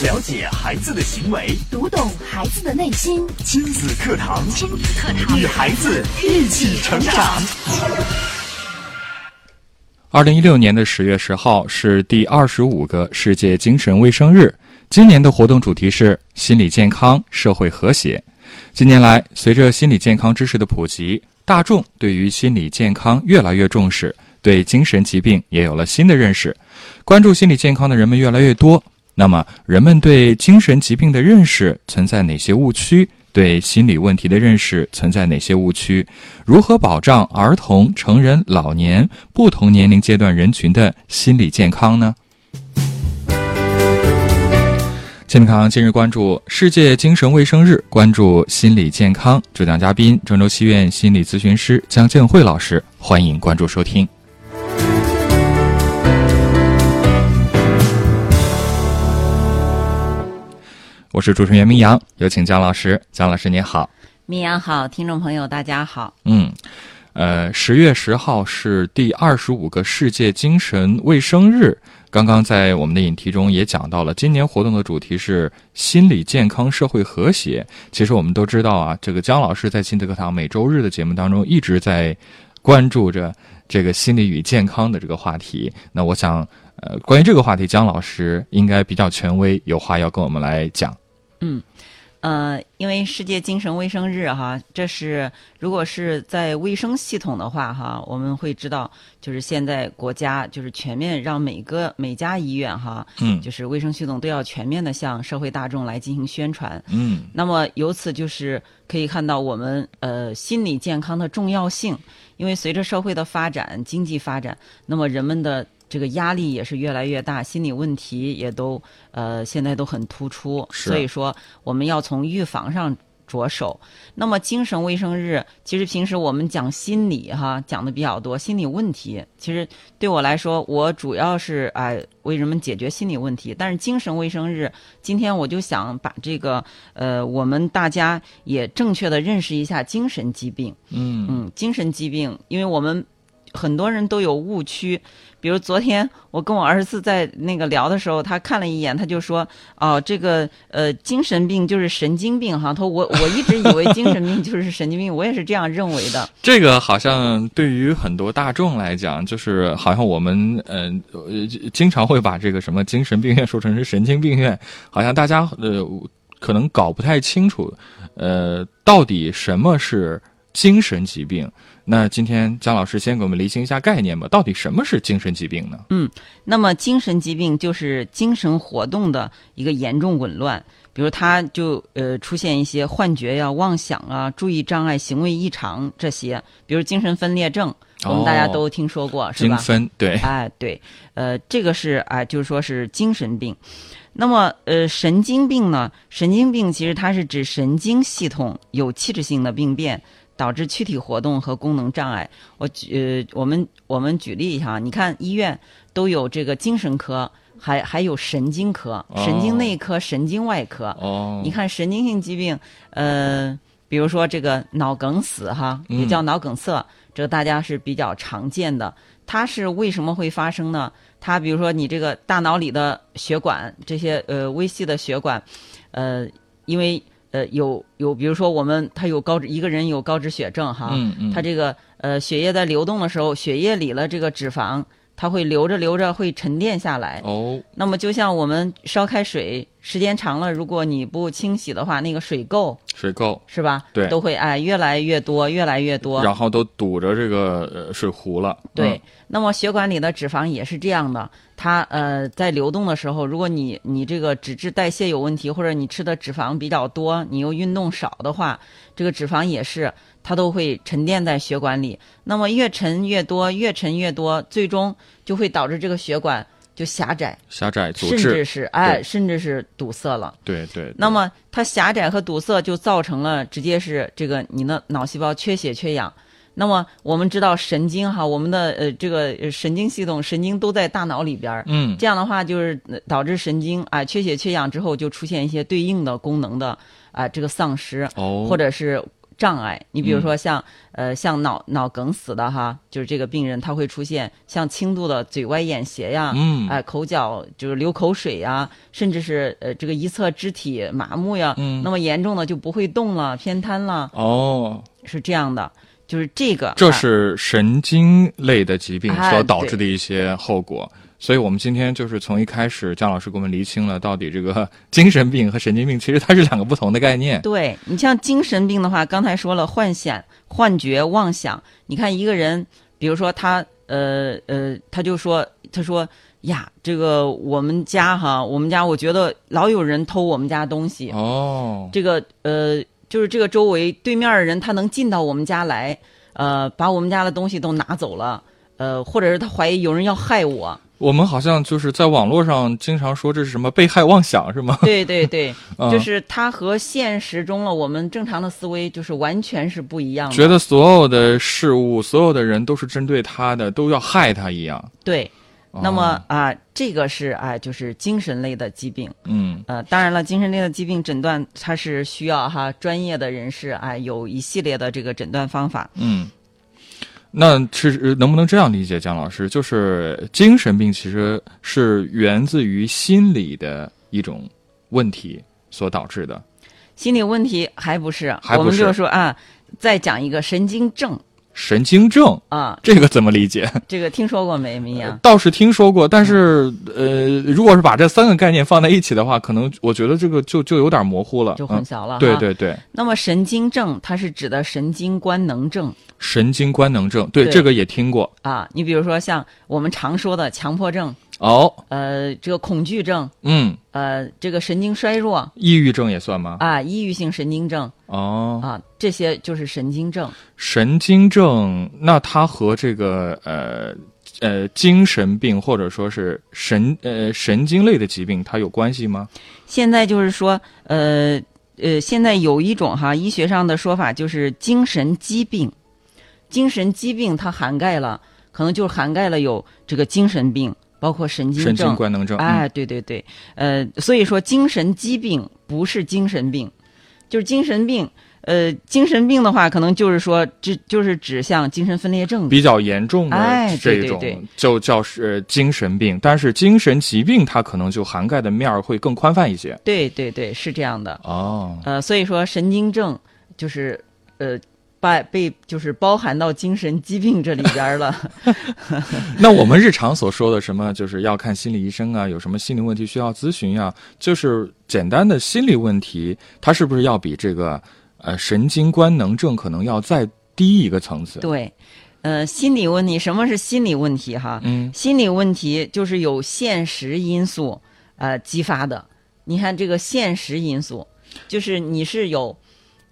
了解孩子的行为，读懂孩子的内心。亲子课堂，亲子课堂，与孩子一起成长。二零一六年的十月十号是第二十五个世界精神卫生日，今年的活动主题是心理健康、社会和谐。近年来，随着心理健康知识的普及，大众对于心理健康越来越重视，对精神疾病也有了新的认识。关注心理健康的人们越来越多，那么人们对精神疾病的认识存在哪些误区？对心理问题的认识存在哪些误区？如何保障儿童、成人、老年不同年龄阶段人群的心理健康呢？健康今日关注世界精神卫生日，关注心理健康。主讲嘉宾：郑州西院心理咨询师江建慧老师，欢迎关注收听。我是主持人袁明阳，有请姜老师。姜老师您好，明阳好，听众朋友大家好。嗯，呃，十月十号是第二十五个世界精神卫生日。刚刚在我们的引题中也讲到了，今年活动的主题是心理健康、社会和谐。其实我们都知道啊，这个姜老师在亲子课堂每周日的节目当中一直在关注着这个心理与健康的这个话题。那我想，呃，关于这个话题，姜老师应该比较权威，有话要跟我们来讲。嗯，呃，因为世界精神卫生日哈，这是如果是在卫生系统的话哈，我们会知道，就是现在国家就是全面让每个每家医院哈，嗯就是卫生系统都要全面的向社会大众来进行宣传。嗯那么由此就是可以看到我们呃心理健康的重要性，因为随着社会的发展、经济发展，那么人们的这个压力也是越来越大，心理问题也都呃现在都很突出，所以说我们要从预防上。着手，那么精神卫生日，其实平时我们讲心理哈讲的比较多，心理问题。其实对我来说，我主要是哎、为人们解决心理问题。但是精神卫生日，今天我就想把这个呃，我们大家也正确的认识一下精神疾病。嗯嗯，精神疾病，因为我们很多人都有误区。比如昨天我跟我儿子在那个聊的时候，他看了一眼，他就说：“哦，这个呃，精神病就是神经病哈。”他说：“我我一直以为精神病就是神经病，我也是这样认为的。这个好像对于很多大众来讲，就是好像我们嗯呃经常会把这个什么精神病院说成是神经病院，好像大家呃可能搞不太清楚，呃，到底什么是精神疾病？那今天姜老师先给我们厘清一下概念吧，到底什么是精神疾病呢？嗯那么精神疾病就是精神活动的一个严重紊乱，比如他就呃出现一些幻觉呀、妄想啊、注意障碍、行为异常这些，比如精神分裂症，我们大家都听说过，是吧？精分对，哎，对，呃，这个是哎、就是说是精神病。那么，呃，神经病呢？神经病其实它是指神经系统有器质性的病变，导致躯体活动和功能障碍。我举，呃，我们我们举例一下啊，你看医院都有这个精神科，还还有神经科、神经内科、神经外科。哦，你看神经性疾病，呃，比如说这个脑梗死哈，也叫脑梗塞，这个大家是比较常见的。它是为什么会发生呢？它比如说你这个大脑里的血管这些呃微细的血管，呃，因为呃有有比如说我们他有高脂一个人有高脂血症哈，嗯嗯，它这个呃血液在流动的时候，血液里了这个脂肪它会流着流着会沉淀下来，哦，那么就像我们烧开水，时间长了，如果你不清洗的话，那个水垢水垢，是吧？对。都会哎越来越多，越来越多。然后都堵着这个呃水壶了，对，嗯。那么血管里的脂肪也是这样的，它呃在流动的时候，如果你你这个脂质代谢有问题，或者你吃的脂肪比较多，你又运动少的话，这个脂肪也是它都会沉淀在血管里。那么越沉越多，越沉越多，最终就会导致这个血管就狭窄，狭窄阻甚至，是哎，甚至是堵塞了。对对，那么它狭窄和堵塞就造成了直接是这个你的脑细胞缺血缺氧。那么我们知道神经哈，我们的呃这个呃神经系统神经都在大脑里边儿，嗯这样的话就是呃导致神经啊、缺血缺氧之后就出现一些对应的功能的啊、这个丧失，哦，或者是障碍。你比如说像、呃像脑脑梗死的哈，就是这个病人他会出现像轻度的嘴歪眼斜呀，嗯哎、口角就是流口水呀，甚至是呃这个一侧肢体麻木呀，嗯那么严重的就不会动了，偏瘫了，哦，是这样的。就是这个，这哎是神经类的疾病哎所导致的一些后果。所以我们今天就是从一开始，姜老师给我们厘清了到底这个精神病和神经病其实它是两个不同的概念。对你像精神病的话，刚才说了幻想、幻觉、妄想。你看一个人，比如说他，呃呃，他就说，他说呀，这个我们家哈，我们家我觉得老有人偷我们家东西。哦，这个呃，就是这个周围对面的人，他能进到我们家来，呃，把我们家的东西都拿走了，呃，或者是他怀疑有人要害我。我们好像就是在网络上经常说这是什么被害妄想是吗？对对对，啊就是他和现实中了我们正常的思维就是完全是不一样的。觉得所有的事物、所有的人都是针对他的，都要害他一样。对，哦那么啊、这个是啊、就是精神类的疾病。嗯呃，当然了，精神类的疾病诊断它是需要哈专业的人士啊、有一系列的这个诊断方法。嗯，那是能不能这样理解，姜老师？就是精神病其实是源自于心理的一种问题所导致的。心理问题还不是，还不是我们就说啊，再讲一个神经症神经症啊，这个怎么理解？这个听说过没，明阳？倒是听说过，但是呃，如果是把这三个概念放在一起的话，可能我觉得这个就就有点模糊了，就混嗯淆了哈。对对对，那么神经症它是指的神经官能症神经官能症，对对这个也听过。啊。你比如说像我们常说的强迫症，哦，呃，这个恐惧症，嗯，呃，这个神经衰弱抑郁症也算吗？啊，抑郁性神经症哦，啊，这些就是神经症。神经症，那它和这个呃呃精神病或者说是神呃神经类的疾病，它有关系吗？现在就是说，呃呃，现在有一种哈医学上的说法，就是精神疾病。精神疾病它涵盖了，可能就涵盖了有这个精神病，包括神经神经症。官能症，哎，对对对，呃，所以说精神疾病不是精神病，就是精神病。呃，精神病的话，可能就是说，这就是指向精神分裂症嗯，比较严重的哎这种对对对就叫是精神病，但是精神疾病它可能就涵盖的面儿会更宽泛一些。对对对，是这样的。哦，呃，所以说神经症就是呃，把被就是包含到精神疾病这里边儿了。那我们日常所说的什么，就是要看心理医生啊，有什么心理问题需要咨询呀、就是简单的心理问题，它是不是要比这个呃神经官能症可能要再低一个层次？对，呃，心理问题，什么是心理问题哈？嗯，心理问题就是有现实因素呃激发的。你看这个现实因素，就是你是有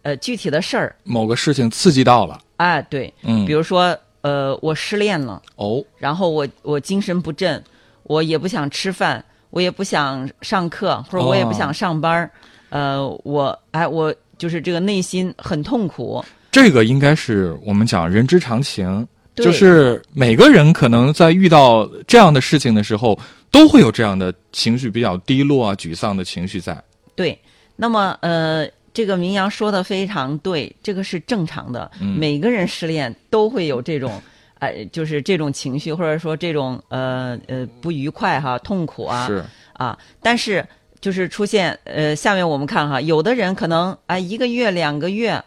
呃具体的事儿，某个事情刺激到了，哎，对，嗯。比，如说呃我失恋了，哦，然后我我精神不振，我也不想吃饭，我也不想上课，或者我也不想上班儿，呃，我哎我就是这个内心很痛苦，这个应该是我们讲人之常情，就是每个人可能在遇到这样的事情的时候，都会有这样的情绪比较低落啊、沮丧的情绪在。对，那么呃，这个明阳说的非常对，这个是正常的，嗯。每个人失恋都会有这种，呃，就是这种情绪，或者说这种呃呃不愉快哈、痛苦啊是，啊，但是就是出现呃，下面我们看哈，有的人可能啊、一个月两个月，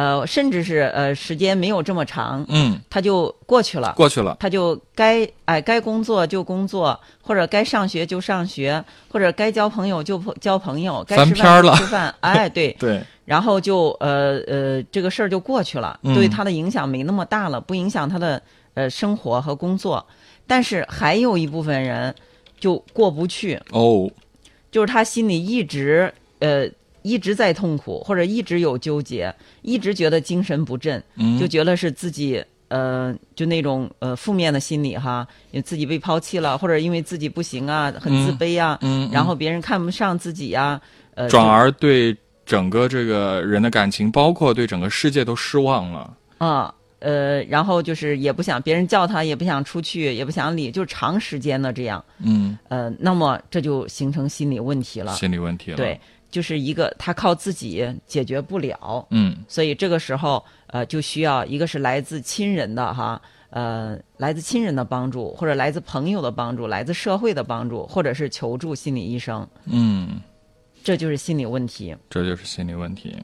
呃，甚至是呃时间没有这么长，嗯，他就过去了。过去了。他就该哎该工作就工作，或者该上学就上学，或者该交朋友就交朋友，该吃饭就吃饭，哎对，对，然后就呃呃这个事儿就过去了，嗯对他的影响没那么大了，不影响他的呃生活和工作。但是还有一部分人就过不去，哦，就是他心里一直呃一直在痛苦，或者一直有纠结，一直觉得精神不振，嗯，就觉得是自己呃，就那种呃负面的心理哈，因为自己被抛弃了，或者因为自己不行啊，很自卑啊，嗯，嗯然后别人看不上自己呀、呃，转而对整个这个人的感情，包括对整个世界都失望了。啊，呃，然后就是也不想别人叫他，也不想出去，也不想理，就长时间的这样，嗯，呃，那么这就形成心理问题了。心理问题了。对，，就是一个他靠自己解决不了，嗯所以这个时候呃就需要一个是来自亲人的哈，呃，来自亲人的帮助，或者来自朋友的帮助，来自社会的帮助，或者是求助心理医生，嗯，这就是心理问题。这就是心理问题。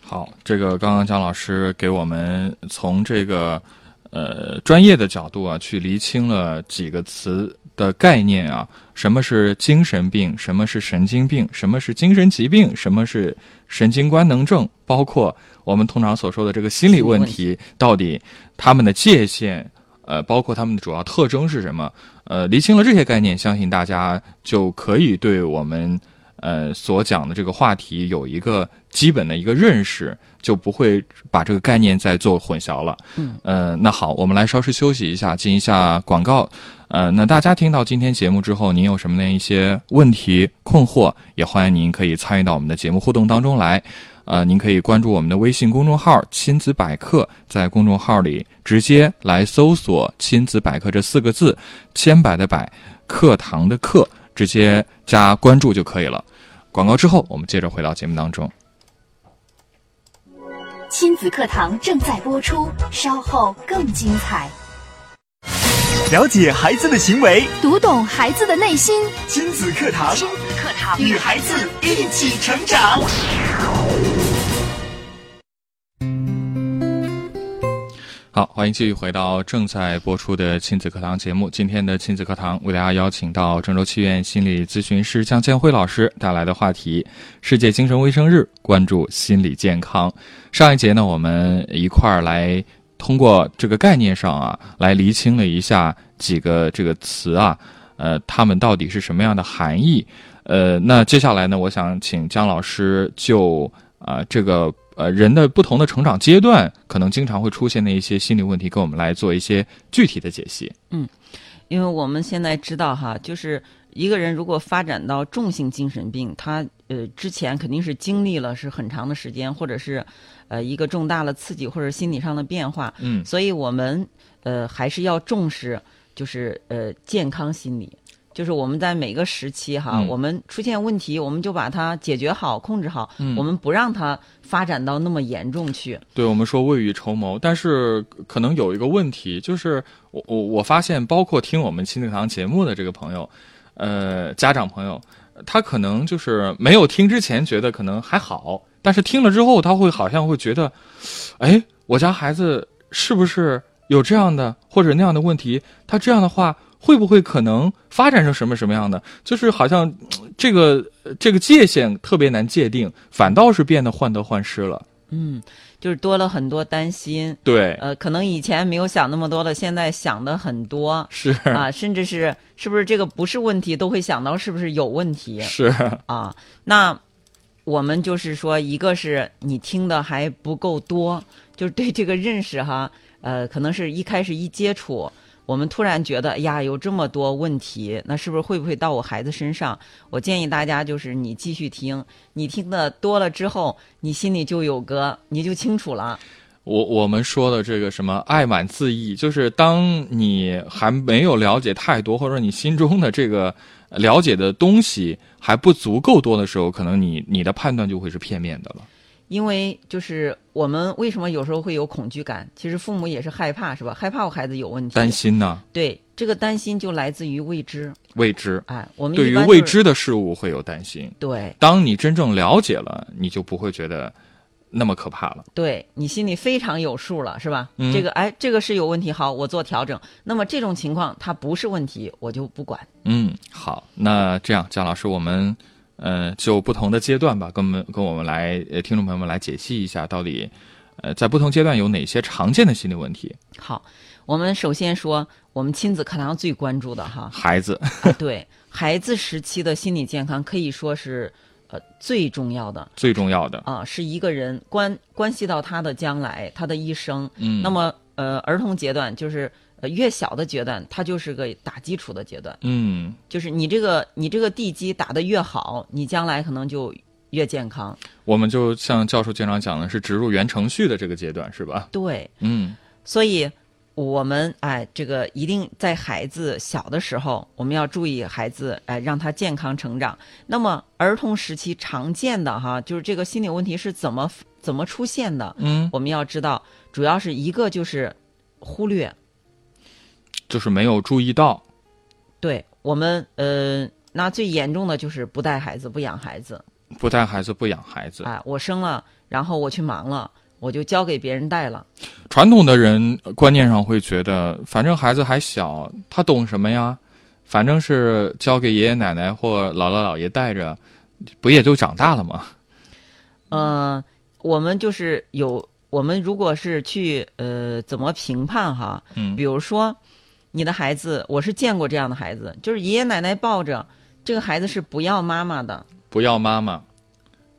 好，这个刚刚姜老师给我们从这个呃专业的角度啊，去厘清了几个词的概念啊，什么是精神病，什么是神经病，什么是精神疾病，什么是神经官能症，包括我们通常所说的这个心理问题，到底他们的界限。呃，包括他们的主要特征是什么？呃，厘清了这些概念，相信大家就可以对我们呃所讲的这个话题有一个基本的一个认识，就不会把这个概念再做混淆了。嗯，呃，那好，我们来稍事休息一下，进一下广告。呃，那大家听到今天节目之后，您有什么的一些问题困惑，也欢迎您可以参与到我们的节目互动当中来。呃，您可以关注我们的微信公众号“亲子百科”，在公众号里直接来搜索“亲子百科”这四个字，千百的百，课堂的课，直接加关注就可以了。广告之后，我们接着回到节目当中。亲子课堂正在播出，稍后更精彩。了解孩子的行为，读懂孩子的内心，亲子课堂，亲子课堂与孩子一起成长。好，欢迎继续回到正在播出的亲子课堂节目。今天的亲子课堂为大家邀请到郑州七院心理咨询师江建辉老师带来的话题：世界精神卫生日，关注心理健康。上一节呢，我们一块儿来通过这个概念上啊，来厘清了一下几个这个词啊，呃，它们到底是什么样的含义。呃，那接下来呢，我想请姜老师就啊、这个呃人的不同的成长阶段，可能经常会出现的一些心理问题，跟我们来做一些具体的解析。嗯因为我们现在知道哈，就是一个人如果发展到重性精神病，他呃之前肯定是经历了是很长的时间，或者是呃一个重大的刺激或者心理上的变化，嗯所以我们呃还是要重视，就是呃健康心理。就是我们在每个时期哈，嗯我们出现问题，我们就把它解决好、控制好，嗯我们不让它发展到那么严重去。对我们说未雨绸缪，但是可能有一个问题，就是我我我发现，包括听我们亲子堂节目的这个朋友，呃，家长朋友，他可能就是没有听之前觉得可能还好，但是听了之后，他会好像会觉得，哎，我家孩子是不是有这样的或者那样的问题？他这样的话。会不会可能发展成什么什么样的？就是好像呃 这个呃这个界限特别难界定，反倒是变得患得患失了。嗯，就是多了很多担心，对，呃，可能以前没有想那么多的，现在想的很多是啊，甚至是是不是这个不是问题，都会想到是不是有问题是，啊？那我们就是说，一个是你听的还不够多，就是对这个认识哈，呃，可能是一开始一接触。我们突然觉得，哎呀，有这么多问题，那是不是会不会到我孩子身上？我建议大家就是你继续听，你听的多了之后，你心里就有个，你就清楚了。我我们说的这个什么爱满自溢，就是当你还没有了解太多，或者你心中的这个了解的东西还不足够多的时候，可能你你的判断就会是片面的了。因为就是我们为什么有时候会有恐惧感？其实父母也是害怕，是吧？害怕我孩子有问题，担心呢，对这个担心就来自于未知。未知，哎，我们对于未知的事物会有担心。对当你真正了解了，你就不会觉得那么可怕了。对，你心里非常有数了，是吧？嗯这个哎，这个是有问题，好，我做调整。那么这种情况它不是问题，我就不管。嗯，好，那这样，姜老师，我们呃就不同的阶段吧，跟我们跟我们来呃听众朋友们来解析一下，到底呃在不同阶段有哪些常见的心理问题？好，我们首先说我们亲子课堂最关注的哈，孩子，啊对孩子时期的心理健康可以说是呃最重要的。最重要的，啊，是一个人关关系到他的将来，他的一生。嗯，那么，呃，儿童阶段就是呃越小的阶段，它就是个打基础的阶段，嗯就是你这个你这个地基打得越好，你将来可能就越健康。我们就像教授经常讲的，是植入原程序的这个阶段，是吧？对，嗯所以我们哎，这个一定在孩子小的时候，我们要注意孩子哎，让他健康成长。那么儿童时期常见的哈，就是这个心理问题是怎么怎么出现的？嗯，我们要知道，主要是一个就是忽略，就是没有注意到。对我们呃，那最严重的就是不带孩子、不养孩子。不带孩子不养孩子，哎，我生了，然后我去忙了，我就交给别人带了。传统的人呃观念上会觉得，反正孩子还小，他懂什么呀？反正是交给爷爷奶奶或姥姥姥爷带着，不也就长大了吗？嗯，我们就是有，我们如果是去呃怎么评判哈？嗯比如说你的孩子，我是见过这样的孩子，就是爷爷奶奶抱着这个孩子是不要妈妈的，不要妈妈，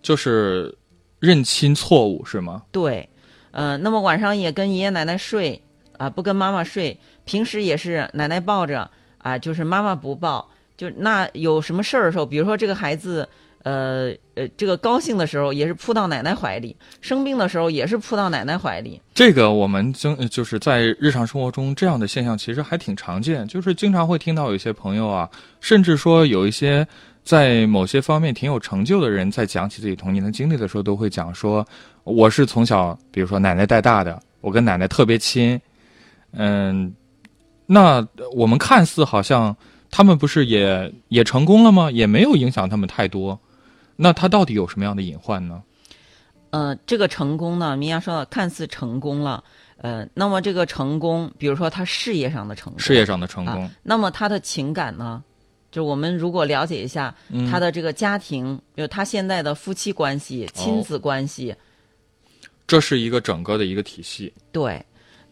就是认亲错误是吗？对，呃，那么晚上也跟爷爷奶奶睡啊、不跟妈妈睡，平时也是奶奶抱着啊、就是妈妈不抱，就那有什么事儿的时候，比如说这个孩子。呃呃，这个高兴的时候也是扑到奶奶怀里，生病的时候也是扑到奶奶怀里。这个我们经就是在日常生活中这样的现象其实还挺常见，就是经常会听到有些朋友啊，甚至说有一些在某些方面挺有成就的人，在讲起自己童年的经历的时候，都会讲说，我是从小比如说奶奶带大的，我跟奶奶特别亲，嗯，那我们看似好像他们不是也也成功了吗？也没有影响他们太多，那他到底有什么样的隐患呢？呃，这个成功呢，明阳说的看似成功了，呃，那么这个成功，比如说他事业上的成功，事业上的成功，啊，那么他的情感呢？就我们如果了解一下嗯他的这个家庭，就他现在的夫妻关系、亲子关系，这是一个整个的一个体系。对，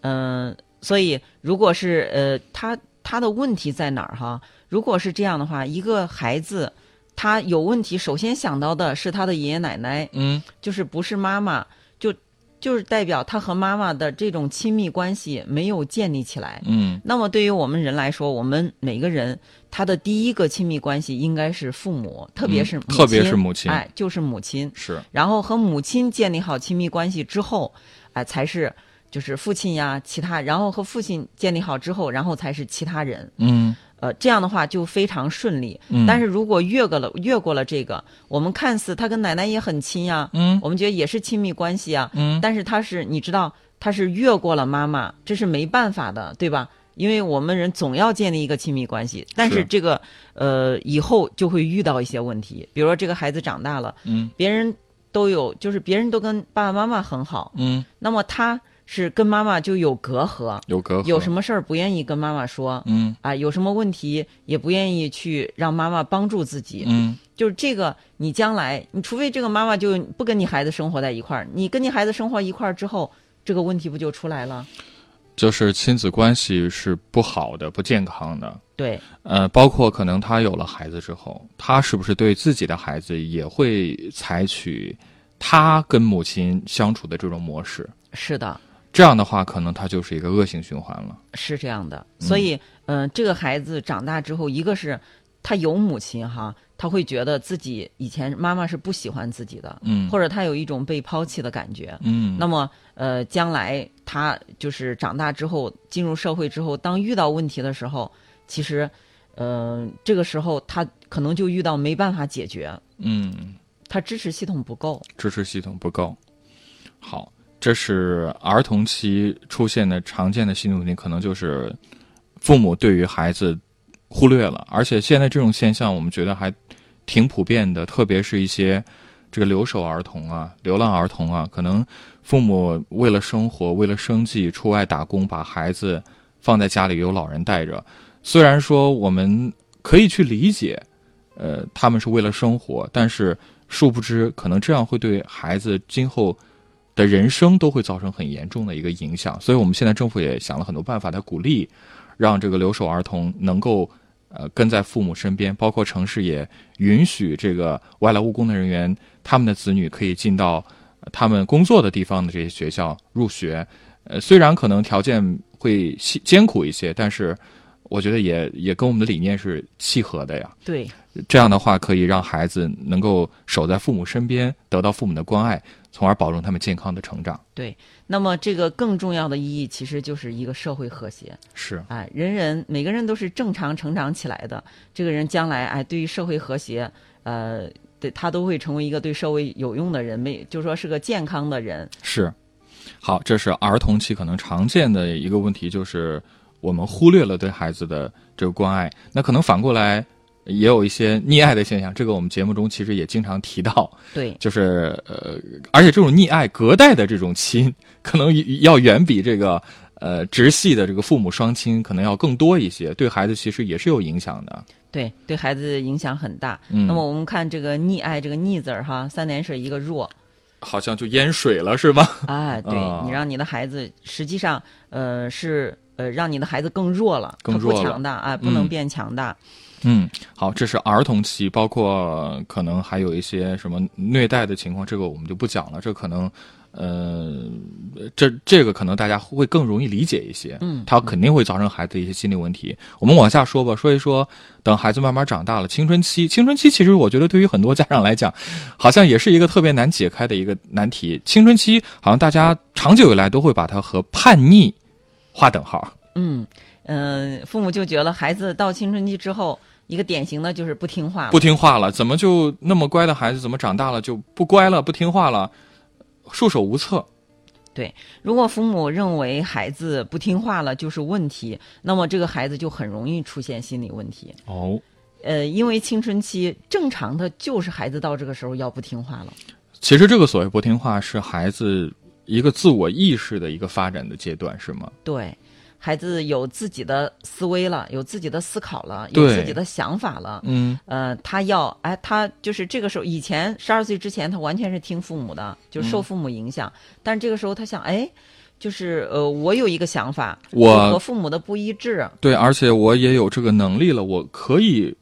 嗯、所以如果是呃，他他的问题在哪儿哈？如果是这样的话，一个孩子他有问题，首先想到的是他的爷爷奶奶，嗯就是不是妈妈，就就是代表他和妈妈的这种亲密关系没有建立起来。嗯那么对于我们人来说，我们每个人他的第一个亲密关系应该是父母，特别是母亲、嗯特别是母亲哎，就是母亲。是然后和母亲建立好亲密关系之后，哎，才是就是父亲呀，其他，然后和父亲建立好之后，然后才是其他人。嗯。呃，这样的话就非常顺利。嗯。但是如果越过了越过了这个，我们看似他跟奶奶也很亲呀，嗯。我们觉得也是亲密关系啊，嗯。但是他是你知道他是越过了妈妈，这是没办法的，对吧？因为我们人总要建立一个亲密关系，但是是。这个呃以后就会遇到一些问题，比如说这个孩子长大了，嗯。别人都有，就是别人都跟爸爸妈妈很好，嗯，那么他是跟妈妈就有隔阂，有隔阂，有什么事儿不愿意跟妈妈说，嗯。啊，有什么问题也不愿意去让妈妈帮助自己，嗯。就是这个，你将来，你除非这个妈妈就不跟你孩子生活在一块儿，你跟你孩子生活一块儿之后，这个问题不就出来了？就是亲子关系是不好的、不健康的。对，呃，包括可能他有了孩子之后，他是不是对自己的孩子也会采取他跟母亲相处的这种模式？是的，这样的话，可能他就是一个恶性循环了。是这样的。所以，嗯、这个孩子长大之后，一个是他有母亲哈，他会觉得自己以前妈妈是不喜欢自己的，嗯或者他有一种被抛弃的感觉。嗯，那么，呃，将来他就是长大之后进入社会之后，当遇到问题的时候，其实，呃，这个时候他可能就遇到没办法解决，嗯，他支持系统不够。支持系统不够。好，这是儿童期出现的常见的心理问题，可能就是父母对于孩子忽略了，而且现在这种现象我们觉得还挺普遍的，特别是一些这个留守儿童啊、流浪儿童啊，可能父母为了生活、为了生计出外打工，把孩子放在家里有老人带着。虽然说我们可以去理解，呃，他们是为了生活，但是殊不知，可能这样会对孩子今后的人生都会造成很严重的一个影响。所以，我们现在政府也想了很多办法来鼓励，让这个留守儿童能够呃跟在父母身边，包括城市也允许这个外来务工的人员，他们的子女可以进到呃他们工作的地方的这些学校入学。呃，虽然可能条件会艰苦一些，但是我觉得也也跟我们的理念是契合的呀。对，这样的话可以让孩子能够守在父母身边，得到父母的关爱，从而保证他们健康的成长。对。那么这个更重要的意义，其实就是一个社会和谐。是，哎，人人每个人都是正常成长起来的，这个人将来哎，对于社会和谐，呃，对他都会成为一个对社会有用的人，没就说是个健康的人。是。好，这是儿童期可能常见的一个问题，就是我们忽略了对孩子的这个关爱。那可能反过来也有一些溺爱的现象，这个我们节目中其实也经常提到。对，就是呃，而且这种溺爱隔代的这种亲，可能要远比这个呃直系的这个父母双亲可能要更多一些，对孩子其实也是有影响的。对，对孩子影响很大。嗯，那么我们看这个溺爱这个溺字儿哈，三点水一个弱。好像就淹水了，是吧？哎，对你让你的孩子，实际上，呃，是呃，让你的孩子更弱了，更弱强大啊，不能变强大。嗯，好，这是儿童期，包括可能还有一些什么虐待的情况，这个我们就不讲了，这可能。呃，这这个可能大家会更容易理解一些。嗯，他肯定会造成孩子一些心理问题。我们往下说吧，说一说等孩子慢慢长大了，青春期。青春期其实我觉得对于很多家长来讲，好像也是一个特别难解开的一个难题。青春期好像大家长久以来都会把它和叛逆划等号。嗯嗯，父母就觉得孩子到青春期之后，一个典型的就是不听话，不听话了，怎么就那么乖的孩子，怎么长大了就不乖了，不听话了？束手无策，对。如果父母认为孩子不听话了就是问题，那么这个孩子就很容易出现心理问题。哦，呃，因为青春期正常的就是孩子到这个时候要不听话了。其实这个所谓不听话是孩子一个自我意识的一个发展的阶段，是吗？对。孩子有自己的思维了，有自己的思考了，有自己的想法了。嗯，呃，他要，哎，他就是这个时候，以前十二岁之前，他完全是听父母的，就受父母影响。但是这个时候，他想，哎，就是呃，我有一个想法，我和父母的不一致。对，而且我也有这个能力了，我可以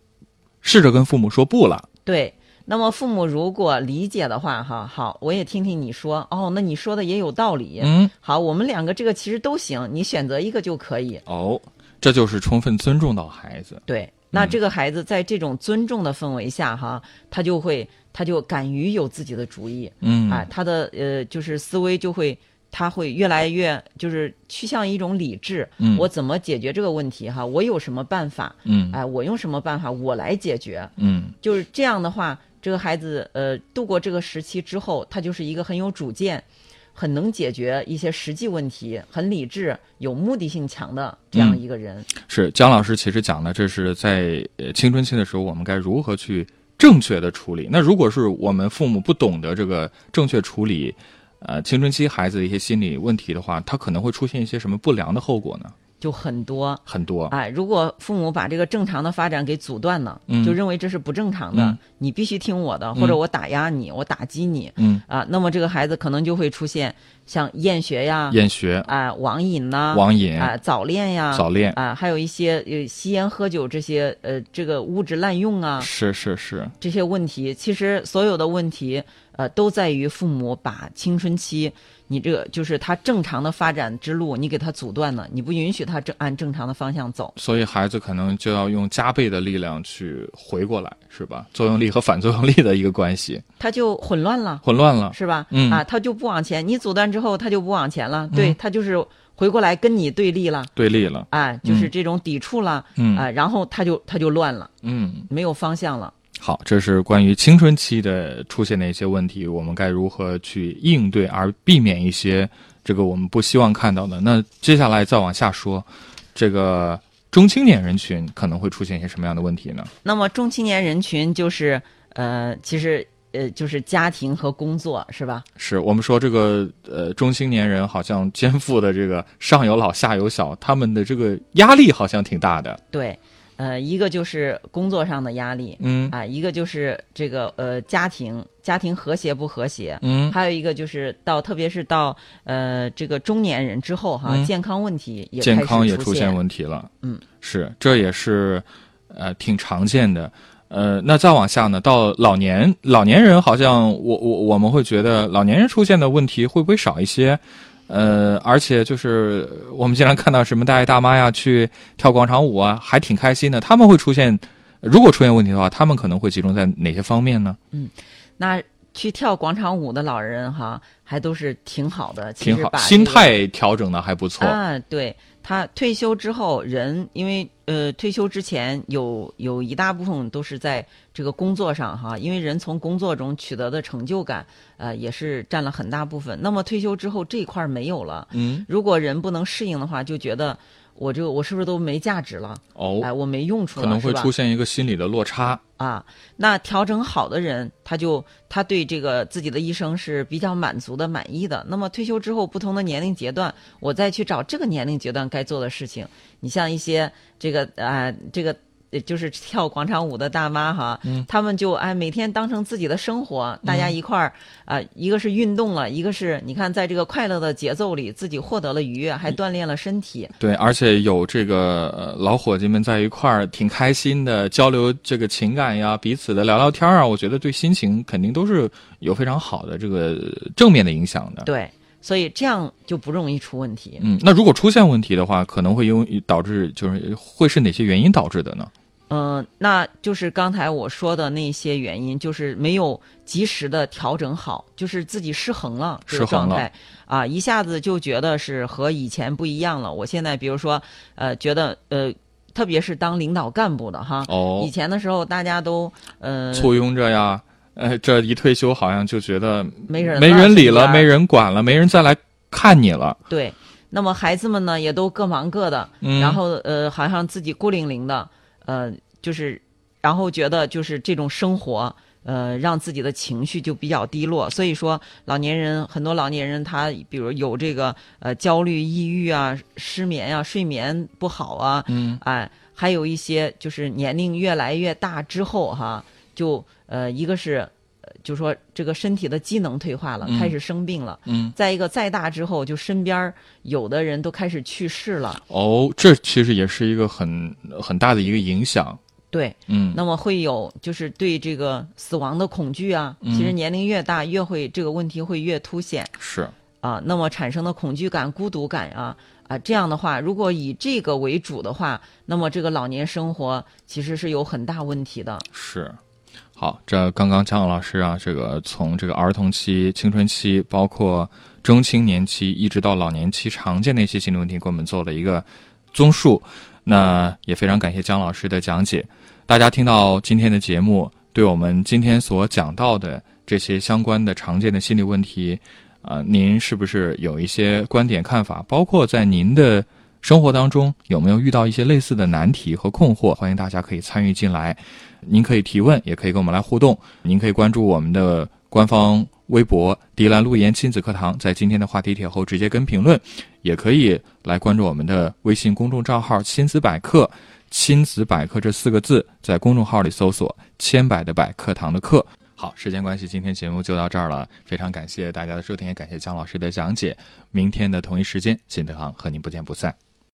试着跟父母说不了。对。那么父母如果理解的话，哈，好，我也听听你说，哦，那你说的也有道理，嗯，好，我们两个这个其实都行，你选择一个就可以。哦，这就是充分尊重到孩子。对，那这个孩子在这种尊重的氛围下，哈，他就会，他就敢于有自己的主意，嗯，啊，他的呃，就是思维就会，他会越来越就是趋向一种理智，嗯，我怎么解决这个问题？哈，我有什么办法？嗯，哎，我用什么办法？我来解决。嗯，就是这样的话。这个孩子，呃，度过这个时期之后，他就是一个很有主见、很能解决一些实际问题、很理智、有目的性强的这样一个人。是姜老师其实讲的，这是在青春期的时候，我们该如何去正确的处理。那如果是我们父母不懂得这个正确处理，呃，青春期孩子的一些心理问题的话，他可能会出现一些什么不良的后果呢？就很多。很多。哎，如果父母把这个正常的发展给阻断了，就认为这是不正常的，你必须听我的，或者我打压你，我打击你，嗯。啊，那么这个孩子可能就会出现像厌学呀、厌学。啊、网瘾呐、网瘾。啊、早恋呀、早恋。啊，还有一些呃吸烟喝酒这些呃这个物质滥用啊，是是是。这些问题，其实所有的问题呃都在于父母把青春期。你这个就是他正常的发展之路，你给他阻断了，你不允许他正按正常的方向走，所以孩子可能就要用加倍的力量去回过来，是吧？作用力和反作用力的一个关系，他就混乱了，混乱了，是吧？嗯啊，他就不往前，你阻断之后，他就不往前了，对他就是回过来跟你对立了，对立了，啊，就是这种抵触了，嗯啊，然后他就他就乱了，嗯，没有方向了。好，这是关于青春期的出现的一些问题，我们该如何去应对，而避免一些。这个我们不希望看到的。那接下来再往下说，这个中青年人群可能会出现一些什么样的问题呢？那么中青年人群就是呃，其实呃，就是家庭和工作是吧？是我们说这个呃，中青年人好像肩负的这个上有老下有小，他们的这个压力好像挺大的。对。呃，一个就是工作上的压力，嗯。啊，一个就是这个呃家庭家庭和谐不和谐，嗯，还有一个就是到特别是到呃这个中年人之后哈，健康问题也健康也出现问题了，嗯，是，这也是呃挺常见的，呃，那再往下呢，到老年老年人好像我我我们会觉得老年人出现的问题会不会少一些？呃，而且就是我们经常看到什么大爷大妈呀去跳广场舞啊，还挺开心的。他们会出现，如果出现问题的话，他们可能会集中在哪些方面呢？嗯那去跳广场舞的老人哈，还都是挺好的，其挺好，心态调整的还不错。啊，对他退休之后，人因为呃退休之前有有一大部分都是在这个工作上哈，因为人从工作中取得的成就感，呃也是占了很大部分。那么退休之后这一块儿没有了，嗯，如果人不能适应的话，就觉得我这个我是不是都没价值了？哦，哎，我没用处了，可能会出现一个心理的落差。啊，那调整好的人，他就他对这个自己的一生是比较满足的、满意的。那么退休之后，不同的年龄阶段，我再去找这个年龄阶段该做的事情。你像一些这个啊、这个呃就是跳广场舞的大妈哈，嗯他们就哎每天当成自己的生活，大家一块儿啊、一个是运动了，一个是你看在这个快乐的节奏里，自己获得了愉悦，还锻炼了身体。对，而且有这个呃老伙计们在一块儿挺开心的，交流这个情感呀，彼此的聊聊天啊，我觉得对心情肯定都是有非常好的这个正面的影响的。对，所以这样就不容易出问题。嗯，那如果出现问题的话，可能会因为导致就是会是哪些原因导致的呢？嗯、那就是刚才我说的那些原因，就是没有及时的调整好，就是自己失衡了这个状态啊，一下子就觉得是和以前不一样了。我现在比如说，呃，觉得呃，特别是当领导干部的哈，哦以，前的时候大家都呃簇拥着呀，呃，这一退休好像就觉得没人没人理了，没人管了，没人再来看你了。对，那么孩子们呢也都各忙各的，嗯然后呃，好像自己孤零零的，呃，就是，然后觉得就是这种生活，呃，让自己的情绪就比较低落。所以说，老年人很多老年人他比如有这个呃焦虑、抑郁啊、失眠啊、睡眠不好啊，嗯，哎，还有一些就是年龄越来越大之后哈，就呃一个是。呃就说这个身体的机能退化了，嗯开始生病了。嗯，再一个，再大之后，就身边儿有的人都开始去世了。哦，这其实也是一个很很大的一个影响。对，嗯，那么会有就是对这个死亡的恐惧啊。嗯其实年龄越大，越会这个问题会越凸显是，啊。那么产生的恐惧感、孤独感啊啊，这样的话，如果以这个为主的话，那么这个老年生活其实是有很大问题的。是，好，这刚刚姜老师啊，这个从这个儿童期、青春期，包括中青年期，一直到老年期，常见的一些心理问题，给我们做了一个综述。那也非常感谢姜老师的讲解。大家听到今天的节目，对我们今天所讲到的这些相关的常见的心理问题，啊、您是不是有一些观点看法？包括在您的生活当中有没有遇到一些类似的难题和困惑？欢迎大家可以参与进来，您可以提问，也可以跟我们来互动。您可以关注我们的官方微博“迪兰路言亲子课堂”，在今天的话题帖后直接跟评论，也可以来关注我们的微信公众账号“亲子百科”。亲子百科这四个字，在公众号里搜索“千百的百课堂的课”。好，时间关系，今天节目就到这儿了。非常感谢大家的收听，也感谢姜老师的讲解。明天的同一时间，金德行和您不见不散。